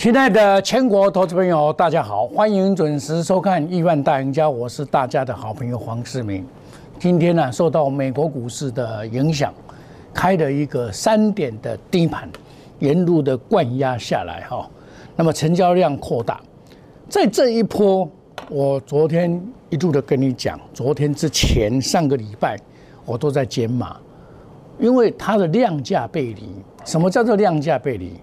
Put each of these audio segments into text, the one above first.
亲爱的全国投资朋友，大家好，欢迎准时收看《亿万大赢家》，我是大家的好朋友黄世明。今天呢，受到美国股市的影响，开了一个三点的低盘，沿路的灌压下来哈。那么成交量扩大，在这一波，我昨天一度的跟你讲，昨天之前上个礼拜我都在减码，因为它的量价背离。什么叫做量价背离？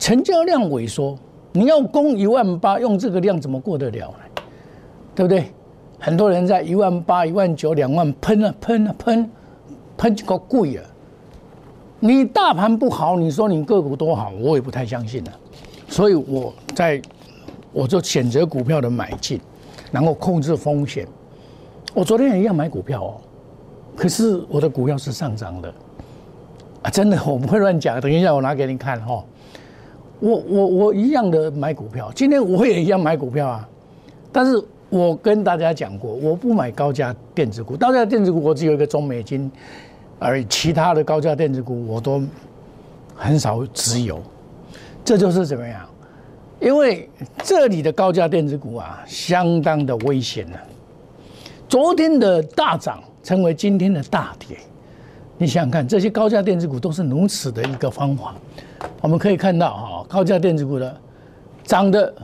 成交量萎缩，你要攻一万八，用这个量怎么过得了呢？对不对？很多人在一万八、一万九、两万喷啊喷啊喷，喷个贵啊！你大盘不好，你说你个股多好，我也不太相信了。所以我在我就选择股票的买进，然后控制风险。我昨天也一样买股票哦，可是我的股票是上涨的啊！真的，我不会乱讲。等一下我拿给你看哈。我我我一样的买股票，今天我也一样买股票啊，但是我跟大家讲过，我不买高价电子股，高价电子股我只有一个中美金，而其他的高价电子股我都很少持有，这就是怎么样？因为这里的高价电子股啊，相当的危险呢。昨天的大涨成为今天的大跌，你想想看，这些高价电子股都是如此的一个方法。我们可以看到哈，高价电子股的涨的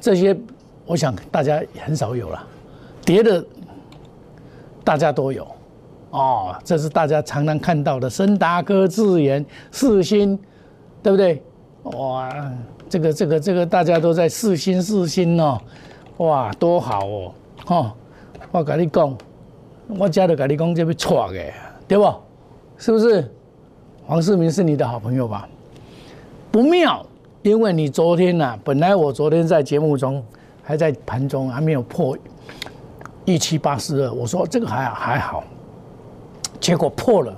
这些，我想大家很少有了；跌的大家都有哦。这是大家常常看到的，森达科、智研、四星，对不对？哇，这个、这个、这个，大家都在四星、四星哦，哇，多好哦！哈，我跟你讲，我家的跟你讲，这边错的，对不？是不是？黄世明是你的好朋友吧？不妙，因为你昨天呢，本来我昨天在节目中还在盘中还没有破一七八四二，我说这个还还好，结果破了，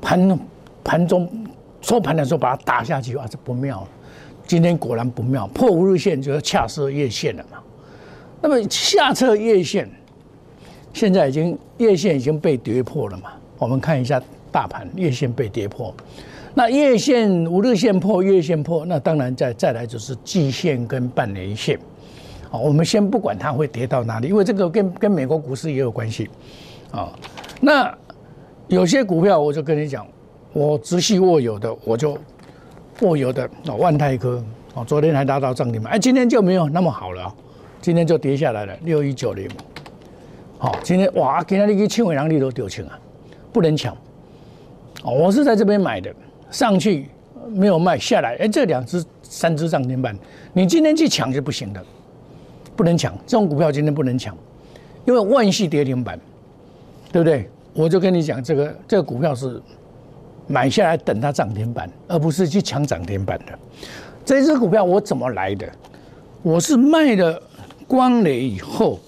盘盘中收盘的时候把它打下去啊，这不妙。今天果然不妙，破五日线就是恰设月线了嘛。那么下测月线，现在已经月线已经被跌破了嘛？我们看一下大盘月线被跌破。那月线、五日线破，月线破，那当然再再来就是季线跟半年线。好，我们先不管它会跌到哪里，因为这个跟跟美国股市也有关系。啊，那有些股票我就跟你讲，我直系握有的，我就握有的啊，万泰科啊，昨天还达到涨停板，哎，今天就没有那么好了，今天就跌下来了，六一九零。好，今天哇，今天那个轻尾能力都丢清啊，不能抢。哦，我是在这边买的。上去没有卖下来，哎，这两只、三只涨停板，你今天去抢是不行的，不能抢。这种股票今天不能抢，因为万系跌停板，对不对？我就跟你讲，这个这个股票是买下来等它涨停板，而不是去抢涨停板的。这只股票我怎么来的？我是卖了光磊以后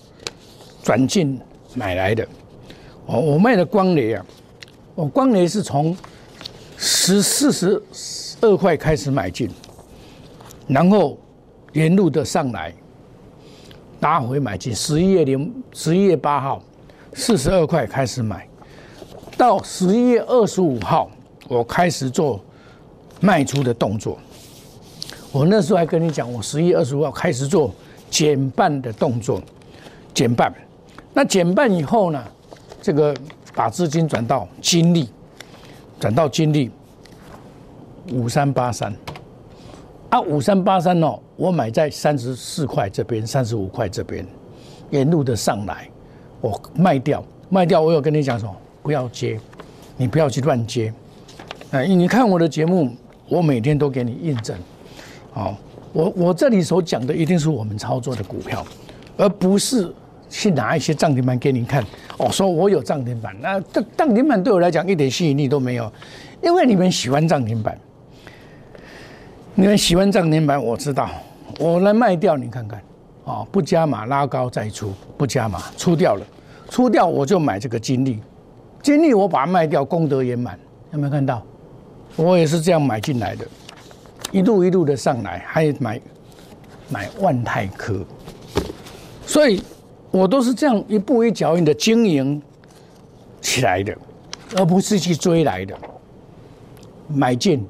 转进买来的。哦，我卖了光磊啊，我光磊是从。十四十二块开始买进，然后沿路的上来，拉回买进。十一月零十一月八号，四十二块开始买，到十一月二十五号，我开始做卖出的动作。我那时候还跟你讲，我十一月二十五号开始做减半的动作，减半。那减半以后呢，这个把资金转到金利。转到金利五三八三啊，五三八三哦，我买在三十四块这边，三十五块这边，沿路的上来，我卖掉，卖掉。我有跟你讲什么？不要接，你不要去乱接。哎，你看我的节目，我每天都给你印证。好，我我这里所讲的一定是我们操作的股票，而不是。去拿一些涨停板给你看，哦，说我有涨停板，那这涨停板对我来讲一点吸引力都没有，因为你们喜欢涨停板，你们喜欢涨停板，我知道，我来卖掉你看看，哦，不加码拉高再出，不加码出掉了，出掉我就买这个金利，金利我把它卖掉，功德圆满，有没有看到？我也是这样买进来的，一路一路的上来，还买买万泰科，所以。我都是这样一步一脚印的经营起来的，而不是去追来的。买进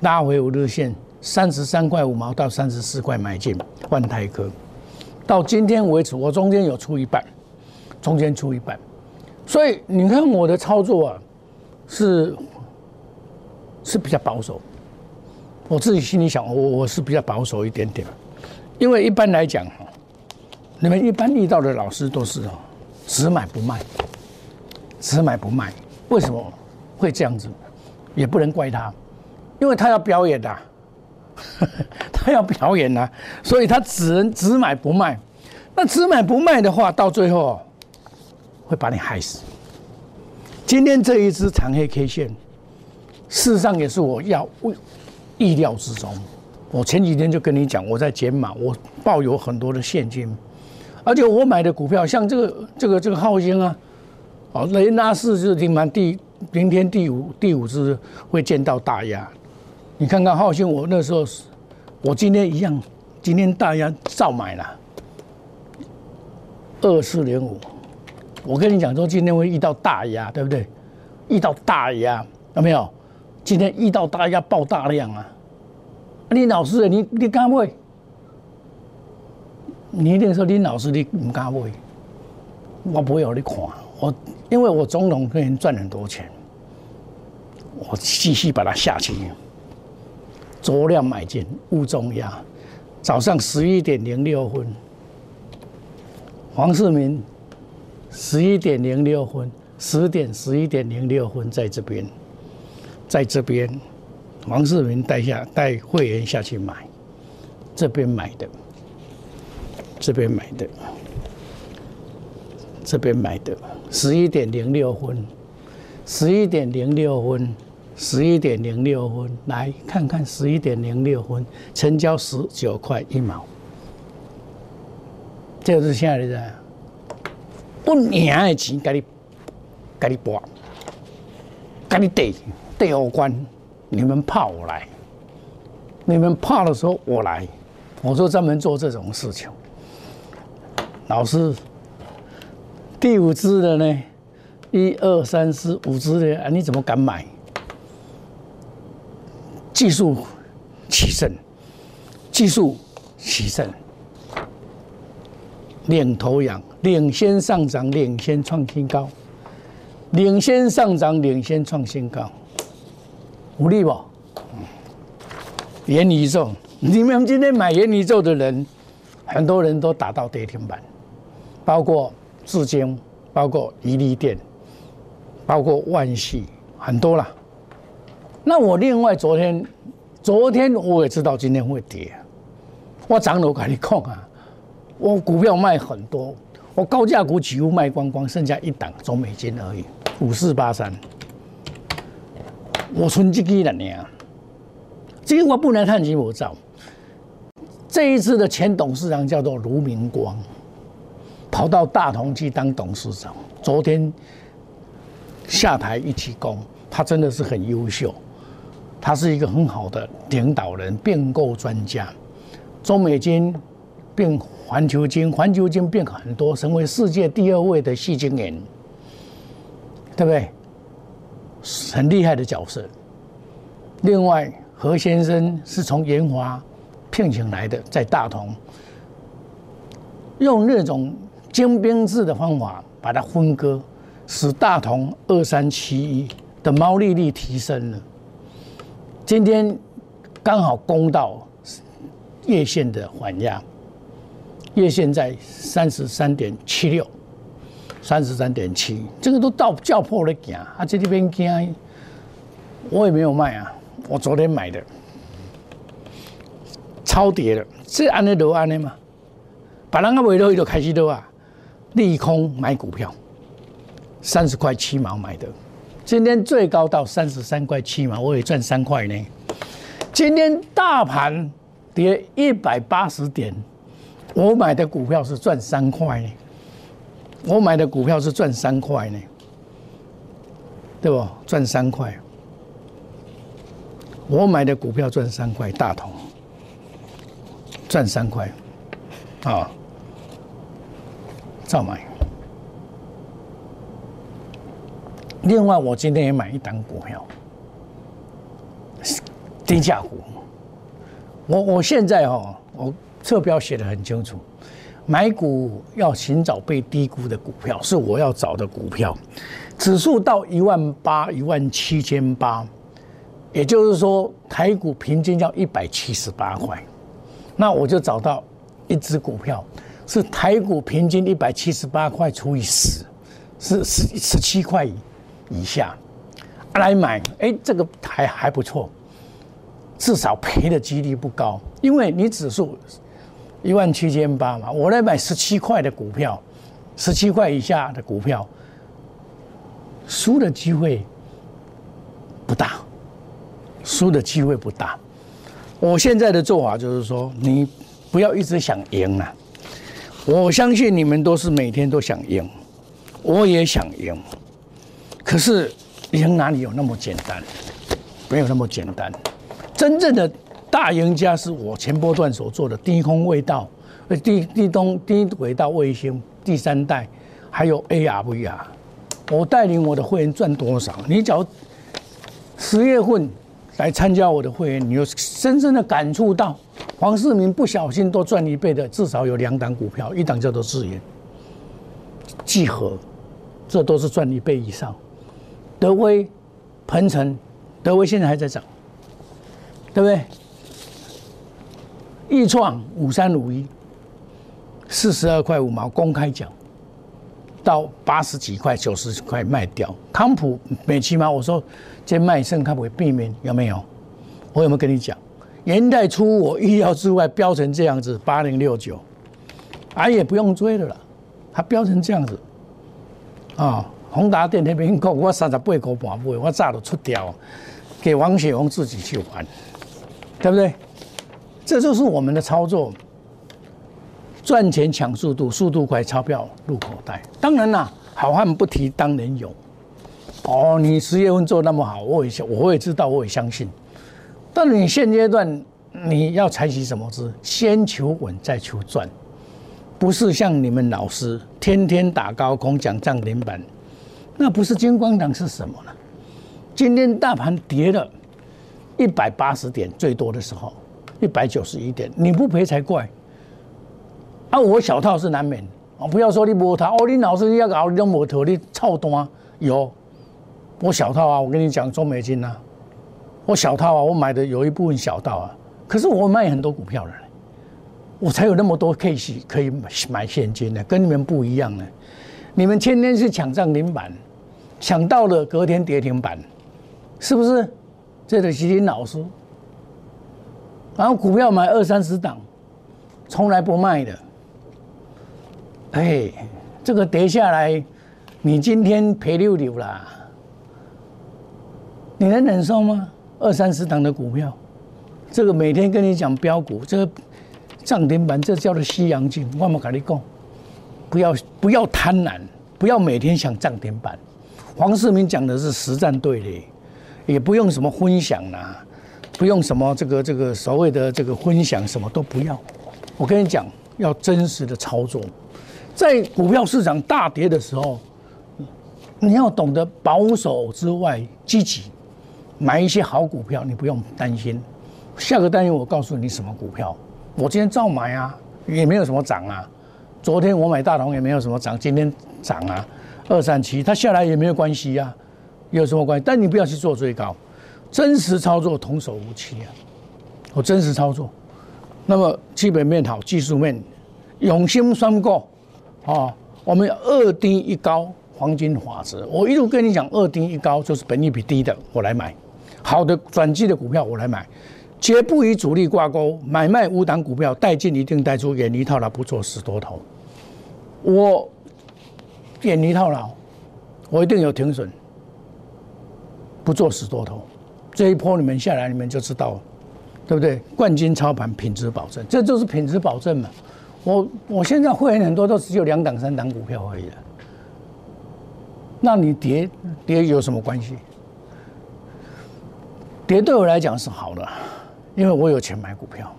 拉回五日线，三十三块五毛到三十四块买进万泰科，到今天为止，我中间有出一半，中间出一半，所以你看我的操作啊，是是比较保守。我自己心里想，我我是比较保守一点点，因为一般来讲，你们一般遇到的老师都是哦，只买不卖，只买不卖，为什么会这样子？也不能怪他，因为他要表演的，他要表演呐，所以他只能只买不卖。那只买不卖的话，到最后会把你害死。今天这一只长黑 K 线，事实上也是我要。意料之中，我前几天就跟你讲，我在减码，我抱有很多的现金，而且我买的股票像这个、这个、这个浩星啊，哦，雷纳士是听盘第明天第五第五只会见到大压，你看看浩星，我那时候，我今天一样，今天大压照买了二四零五，我跟你讲说今天会遇到大压，对不对？遇到大压有没有？今天遇到大家爆大量啊！你老师，你你敢买？你一定说林老师你唔敢买，我不会有你看。我因为我总统可以赚很多钱，我继续把它下去，酌量买进，勿重压。早上十一点零六分，黄世明，十一点零六分，十点十一点零六分在这边。在这边，王世明带下带会员下去买，这边买的，这边买的，这边买的，十一点零六分，十一点零六分，十一点零六分，来看看十一点零六分，成交十九块一毛，这就是现在的，不赢的钱，给你，给你博，给你对。对我关，你们怕我来，你们怕的时候我来，我就专门做这种事情。老师，第五只的呢？一二三四五只的啊？你怎么敢买？技术起胜，技术起胜，领头羊，领先上涨，领先创新高，领先上涨，领先创新高。无力不？元宇宙，你们今天买元宇宙的人，很多人都打到跌停板，包括至今，包括宜利电，包括万系，很多啦。那我另外昨天，昨天我也知道今天会跌，我涨了我跟你讲啊，我股票卖很多，我高价股几乎卖光光，剩下一档中美金而已，五四八三。我存这个了呢，这个我不能看起我照。这一次的前董事长叫做卢明光，跑到大同去当董事长。昨天下台一起攻，他真的是很优秀，他是一个很好的领导人、并购专家。中美金变环球金，环球金变很多，成为世界第二位的细晶元，对不对？很厉害的角色。另外，何先生是从研华聘请来的，在大同用那种精兵制的方法把它分割，使大同二三七一的毛利率提升了。今天刚好攻到月线的缓压，月线在三十三点七六。三十三点七，这个都到叫破了行啊！这边惊，我也没有卖啊，我昨天买的，超跌了，这安尼都安尼嘛？把人家尾头就开始都啊，利空买股票，三十块七毛买的，今天最高到三十三块七毛，我也赚三块呢。今天大盘跌一百八十点，我买的股票是赚三块呢。我买的股票是赚三块呢，对不？赚三块。我买的股票赚三块，大同赚三块，啊，照买。另外，我今天也买一档股票，低价股，我我现在哈，我侧标写的很清楚，买股要寻找被低估的股票，是我要找的股票。指数到一万八、一万七千八，也就是说台股平均要一百七十八块，那我就找到一只股票，是台股平均一百七十八块除以十，是十十七块以下来买，哎，这个还还不错。至少赔的几率不高，因为你指数一万七千八嘛，我来买十七块的股票，十七块以下的股票，输的机会不大，输的机会不大。我现在的做法就是说，你不要一直想赢了。我相信你们都是每天都想赢，我也想赢，可是赢哪里有那么简单？没有那么简单。真正的大赢家是我前波段所做的低空卫道、低低东低轨道卫星第三代，还有 ARVR。我带领我的会员赚多少？你只要十月份来参加我的会员，你就深深的感触到黄世明不小心多赚一倍的，至少有两档股票，一档叫做智源、聚合，这都是赚一倍以上。德威、鹏程，德威现在还在涨。对不对？易创五三五一，四十二块五毛公开讲，到八十几块、九十块卖掉。康普美期吗？我说这卖剩可不可以避免？有没有？我有没有跟你讲？年代初我意料之外飙成这样子，八零六九，俺也不用追了啦。它飙成这样子，啊，宏达电那边讲我三十八块半买，我早都出掉，给王雪红自己去玩。对不对？这就是我们的操作，赚钱抢速度，速度快，钞票入口袋。当然啦，好汉不提当年勇。哦，你十月份做那么好，我也我也知道，我也相信。但你现阶段你要采取什么姿？先求稳，再求赚，不是像你们老师天天打高空讲涨停板，那不是金光党是什么呢？今天大盘跌了。一百八十点最多的时候，一百九十一点，你不赔才怪。啊，我小套是难免啊，不要说你摸套，哦，你老是要搞你摸头，你操单有。我小套啊，我跟你讲中美金啊，我小套啊，我买的有一部分小套啊，可是我卖很多股票了，我才有那么多 case 可以买现金的，跟你们不一样呢。你们天天是抢涨停板，抢到了隔天跌停板，是不是？这个基金老师，然后股票买二三十档，从来不卖的。哎，这个跌下来，你今天赔六六啦，你能忍受吗？二三十档的股票，这个每天跟你讲标股，这个涨停板，这叫做西洋镜。我冇跟你讲，不要不要贪婪，不要每天想涨停板。黄世明讲的是实战对的。也不用什么分享啦，不用什么这个这个所谓的这个分享，什么都不要。我跟你讲，要真实的操作，在股票市场大跌的时候，你要懂得保守之外积极，买一些好股票，你不用担心。下个单元我告诉你什么股票，我今天照买啊，也没有什么涨啊。昨天我买大同也没有什么涨，今天涨啊，二三七，它下来也没有关系呀。有什么关系？但你不要去做最高，真实操作童叟无欺啊！我真实操作，那么基本面好，技术面永兴双过啊！我们二低一高黄金法则，我一路跟你讲，二低一高就是本利比低的，我来买好的转机的股票，我来买，绝不与主力挂钩，买卖五档股票，带进一定带出，远离套牢，不做死多头。我远离套牢，我一定有停损。不做死多头，这一波你们下来，你们就知道了，对不对？冠军操盘，品质保证，这就是品质保证嘛。我我现在会员很多都只有两档、三档股票而已了。那你跌跌有什么关系？跌对我来讲是好的，因为我有钱买股票。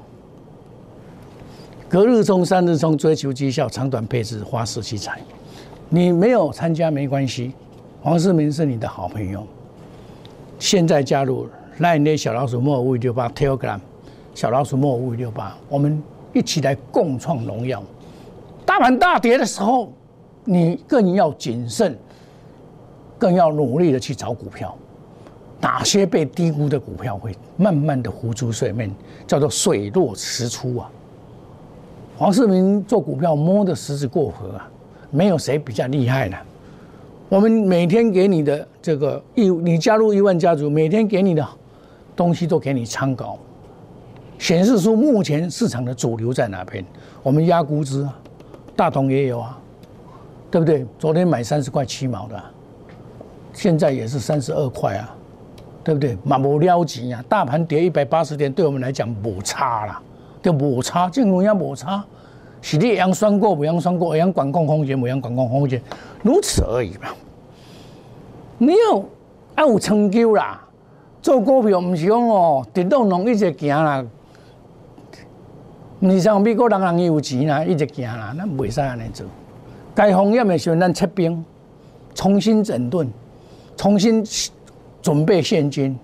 隔日冲、三日冲，追求绩效，长短配置，花式器材。你没有参加没关系，黄世明是你的好朋友。现在加入 Line 小老鼠莫五六八 Telegram，小老鼠莫五五六八，我们一起来共创荣耀。大盘大跌的时候，你更要谨慎，更要努力的去找股票。哪些被低估的股票会慢慢的浮出水面，叫做水落石出啊！黄世明做股票摸的石子过河啊，没有谁比较厉害的。我们每天给你的这个亿，你加入亿万家族，每天给你的东西都给你参考，显示出目前市场的主流在哪边。我们压估值啊，大同也有啊，对不对？昨天买三十块七毛的，现在也是三十二块啊。对不对？嘛无了钱啊！大盘跌一百八十点，对我们来讲无差啦，就无差，正如也无差，是你阳算过，不阳算过，阳管控风险，不用管控风险，如此而已嘛。你要要有成就啦，做股票唔是讲哦，跌到拢一直行啦，唔是像美国人人有钱啦，一直行啦，咱袂使安尼做。该风险的时候，咱撤兵，重新整顿，重新。准备现金，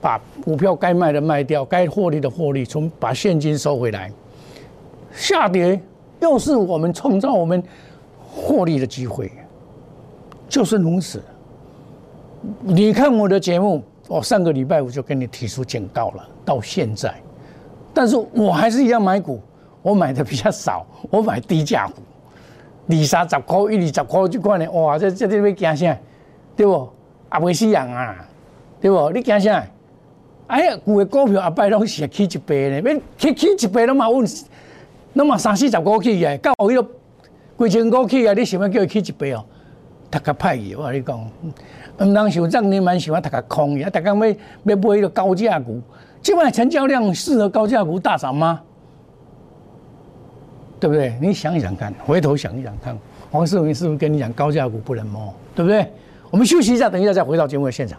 把股票该卖的卖掉，该获利的获利，从把现金收回来。下跌又是我们创造我们获利的机会，就是如此。你看我的节目，我上个礼拜五就跟你提出警告了，到现在，但是我还是一样买股，我买的比较少，我买低价股，二三十块、一二十块就看呢，哇，这这这要惊啥？对不？啊，未死人啊！对不？你惊啥？哎呀，旧的股票阿摆拢是起一倍呢，要起起一倍拢嘛稳，拢嘛三四十股起个，到迄个几千股起啊！你想要叫伊起一倍哦？读个歹去，我跟你讲，唔通想涨，你蛮喜欢读个空去啊！大家要要买迄个高价股，今晚成交量适合高价股大涨吗？对不对？你想一想看，回头想一想看，黄世明是不是跟你讲高价股不能摸？对不对？我们休息一下，等一下再回到节目的现场。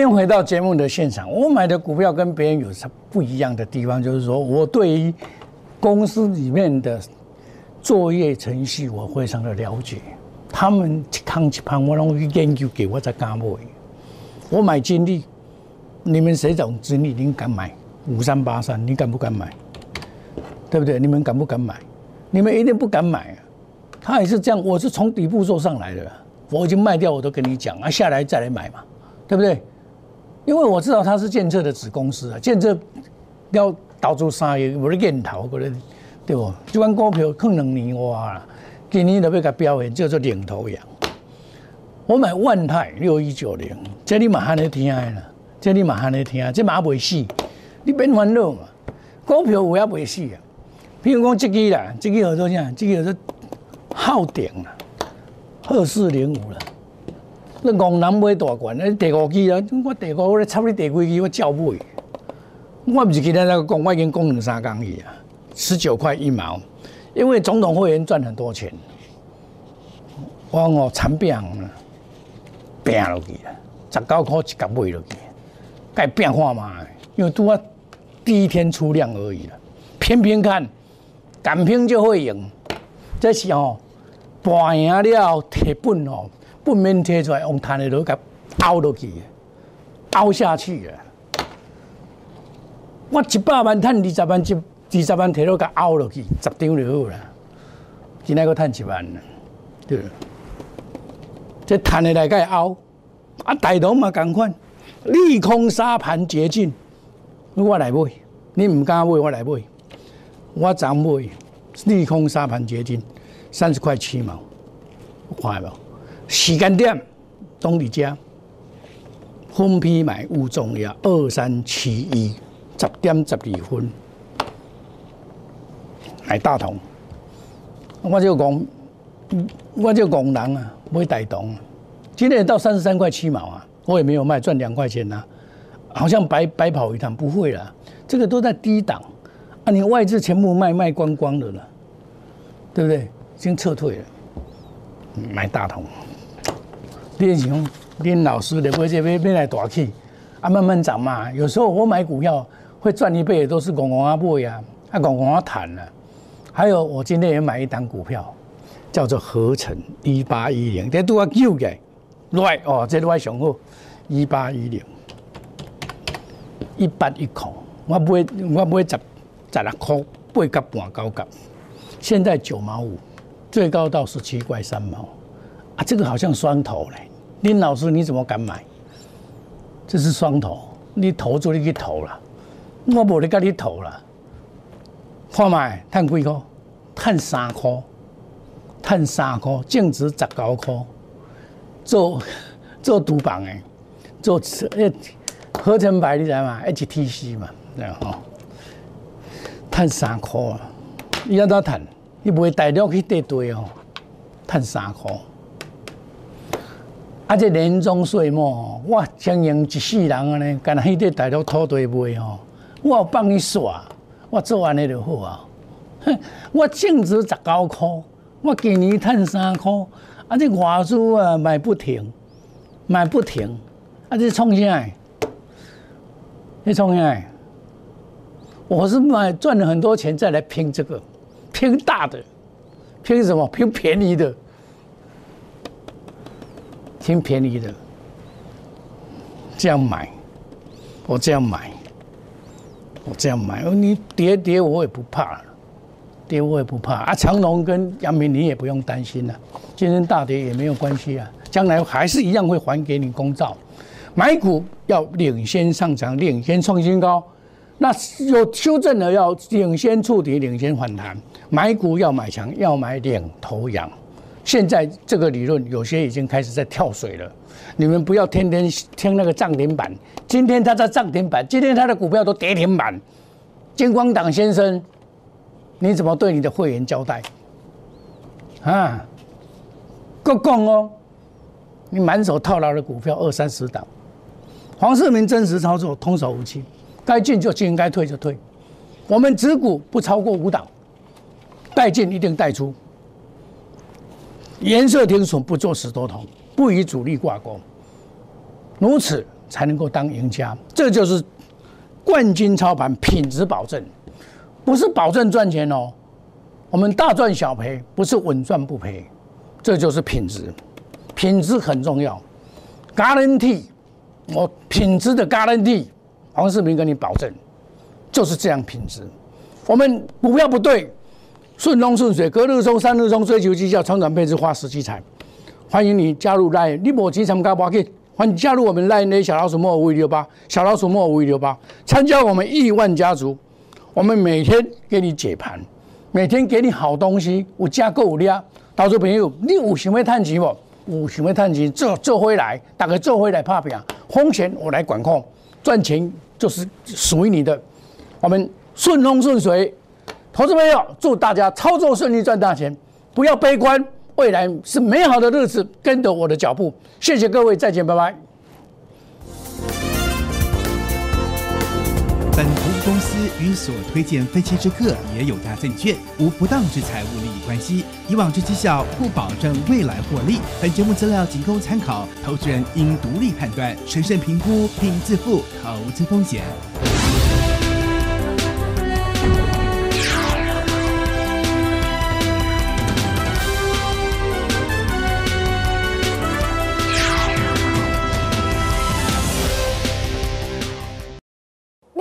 迎回到节目的现场。我买的股票跟别人有什不一样的地方，就是说我对于公司里面的作业程序我非常的了解。他们一康一盘，我拢去研究给我在干买。我买金利，你们谁懂金利？您敢买五三八三？你敢不敢买？对不对？你们敢不敢买？你们一定不敢买啊！他也是这样，我是从底部做上来的，我已经卖掉，我都跟你讲啊，下来再来买嘛，对不对？因为我知道它是建设的子公司啊，建设要投资三亿，我的念头，可能对不？这款股票可能年哇，今年都要甲表现叫做领头羊。我买万泰六一九零，这你嘛还能听的啦，这你嘛还能听，这嘛未死，你别烦恼嘛。股票有也未死啊，譬如讲这个啦，这个叫做啥？这个叫做昊鼎啦，二四零五了。你江南买大罐，你第五期啊！我第五，我咧插你第几期，我照买。我不是今天那个讲，我已经讲两三工去啊，十九块一毛。因为总统会员赚很多钱，我哦惨病啊，病落去啊，十九块一角买落去，该变化嘛？因为拄啊第一天出量而已了，偏偏看敢拼就会赢，这是哦，博赢了铁本哦。不免贴出来，用炭的都给凹落去，凹下去啊！我一百万赚二十万，一二十万摕落去凹落去，十张就好啦。今仔个趁一万啦，对。这赚的来个凹，啊，大同嘛共款，利空沙盘捷径，我来买，你唔敢买，我来买，我怎买？利空沙盘捷径，三十块七毛，看无？时间点，东里家，分批买勿重要，二三七一，十点十二分，买大同，我就讲，我就讲人啊。不会带动，今天到三十三块七毛啊，我也没有卖，赚两块钱呐，好像白白跑一趟，不会啦，这个都在低档。啊，你外资全部卖卖光光的了，对不对？已经撤退了，买大同，练习练老师的，不这边边来大起啊，慢慢涨嘛。有时候我买股票会赚一倍，都是拱拱啊不呀，啊。拱拱啊谈了。还有我今天也买一档股票。叫做合成一八一零，这都要救嘅，来哦，这都还上好，一八一零，一八一空，我买我买十十六块。八角半九角，现在九毛五，最高到十七块三毛，啊，这个好像双头嘞，林老师你怎么敢买？这是双头，你投就你去投了，我无你跟你投了，看卖，赚几块？赚三块。赚三块，净值十九块，做做赌棒诶，做诶合成牌你知嘛？HTC 嘛，对吼，赚三块啊！你要怎赚？你不会大量去跌堆哦，赚三块。啊，这年终岁末，我经营一世人啊呢，干那迄块大陆土地卖吼，我帮你耍，我做完了就好啊。哼，我净值十九块。我今年赚三块，啊！这外资啊买不停，买不停，啊！这创啥？你创啥？我是买赚了很多钱再来拼这个，拼大的，拼什么？拼便宜的，挺便宜的，这样买，我这样买，我这样买，你跌跌我也不怕。跌我也不怕啊，长隆跟杨明你也不用担心了，今天大跌也没有关系啊，将来还是一样会还给你公道。买股要领先上涨，领先创新高，那有修正的要领先触底，领先反弹。买股要买强，要买领头羊。现在这个理论有些已经开始在跳水了，你们不要天天听那个涨停板。今天它在涨停板，今天它的股票都跌停板。金光党先生。你怎么对你的会员交代？啊，够讲哦！你满手套牢的股票二三十档，黄世明真实操作，通手无欺，该进就进，该退就退。我们持股不超过五档，带进一定带出，颜色停损不做死多头，不与主力挂钩，如此才能够当赢家。这就是冠军操盘，品质保证。不是保证赚钱哦，我们大赚小赔，不是稳赚不赔，这就是品质，品质很重要。Guarantee，我品质的 Guarantee，黄世明跟你保证，就是这样品质。我们股票不对，顺风顺水，隔日冲，三日冲，追求绩效，长配置，花时积财。欢迎你加入赖你莫急参加 b o 欢迎加入我们 Line 小老鼠莫五一六八，小老鼠莫五一六八，参加我们亿万家族。我们每天给你解盘，每天给你好东西，有加购有量。投资朋友，你有想要赚钱不？有想要赚钱，做做回来，大概做回来拍平，风险我来管控，赚钱就是属于你的。我们顺风顺水，投资朋友，祝大家操作顺利，赚大钱，不要悲观，未来是美好的日子，跟着我的脚步。谢谢各位，再见，拜拜。本投资公司与所推荐分期之客也有大证券无不当之财务利益关系，以往之绩效不保证未来获利。本节目资料仅供参考，投资人应独立判断、审慎评估并自负投资风险。